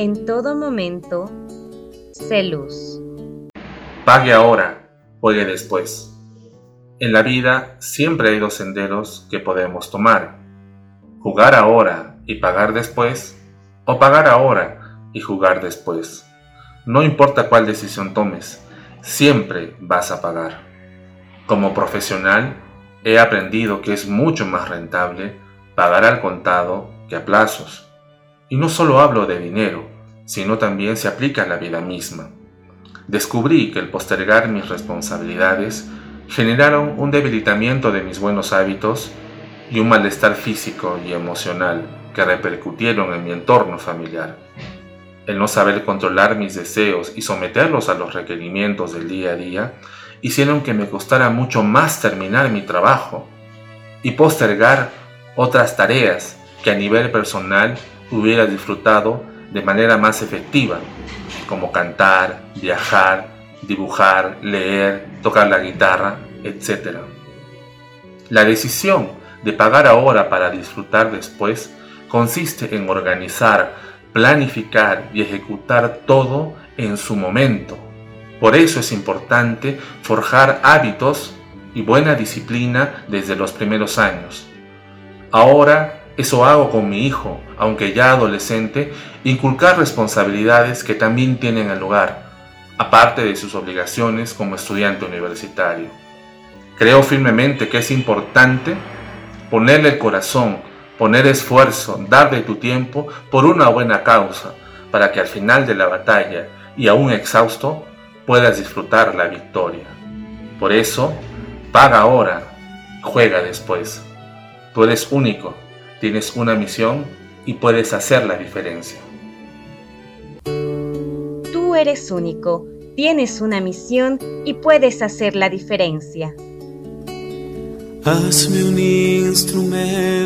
en todo momento, sé luz. Pague ahora, juegue después. En la vida siempre hay dos senderos que podemos tomar. Jugar ahora y pagar después, o pagar ahora y jugar después. No importa cuál decisión tomes, siempre vas a pagar. Como profesional, he aprendido que es mucho más rentable pagar al contado que a plazos. Y no solo hablo de dinero, sino también se aplica a la vida misma. Descubrí que el postergar mis responsabilidades generaron un debilitamiento de mis buenos hábitos y un malestar físico y emocional que repercutieron en mi entorno familiar. El no saber controlar mis deseos y someterlos a los requerimientos del día a día hicieron que me costara mucho más terminar mi trabajo y postergar otras tareas que a nivel personal hubiera disfrutado de manera más efectiva, como cantar, viajar, dibujar, leer, tocar la guitarra, etc. La decisión de pagar ahora para disfrutar después consiste en organizar, planificar y ejecutar todo en su momento. Por eso es importante forjar hábitos y buena disciplina desde los primeros años. Ahora eso hago con mi hijo, aunque ya adolescente, inculcar responsabilidades que también tienen el lugar, aparte de sus obligaciones como estudiante universitario. Creo firmemente que es importante ponerle el corazón, poner esfuerzo, darle tu tiempo por una buena causa, para que al final de la batalla y aún exhausto puedas disfrutar la victoria. Por eso, paga ahora, juega después. Tú eres único Tienes una misión y puedes hacer la diferencia. Tú eres único, tienes una misión y puedes hacer la diferencia. Hazme un instrumento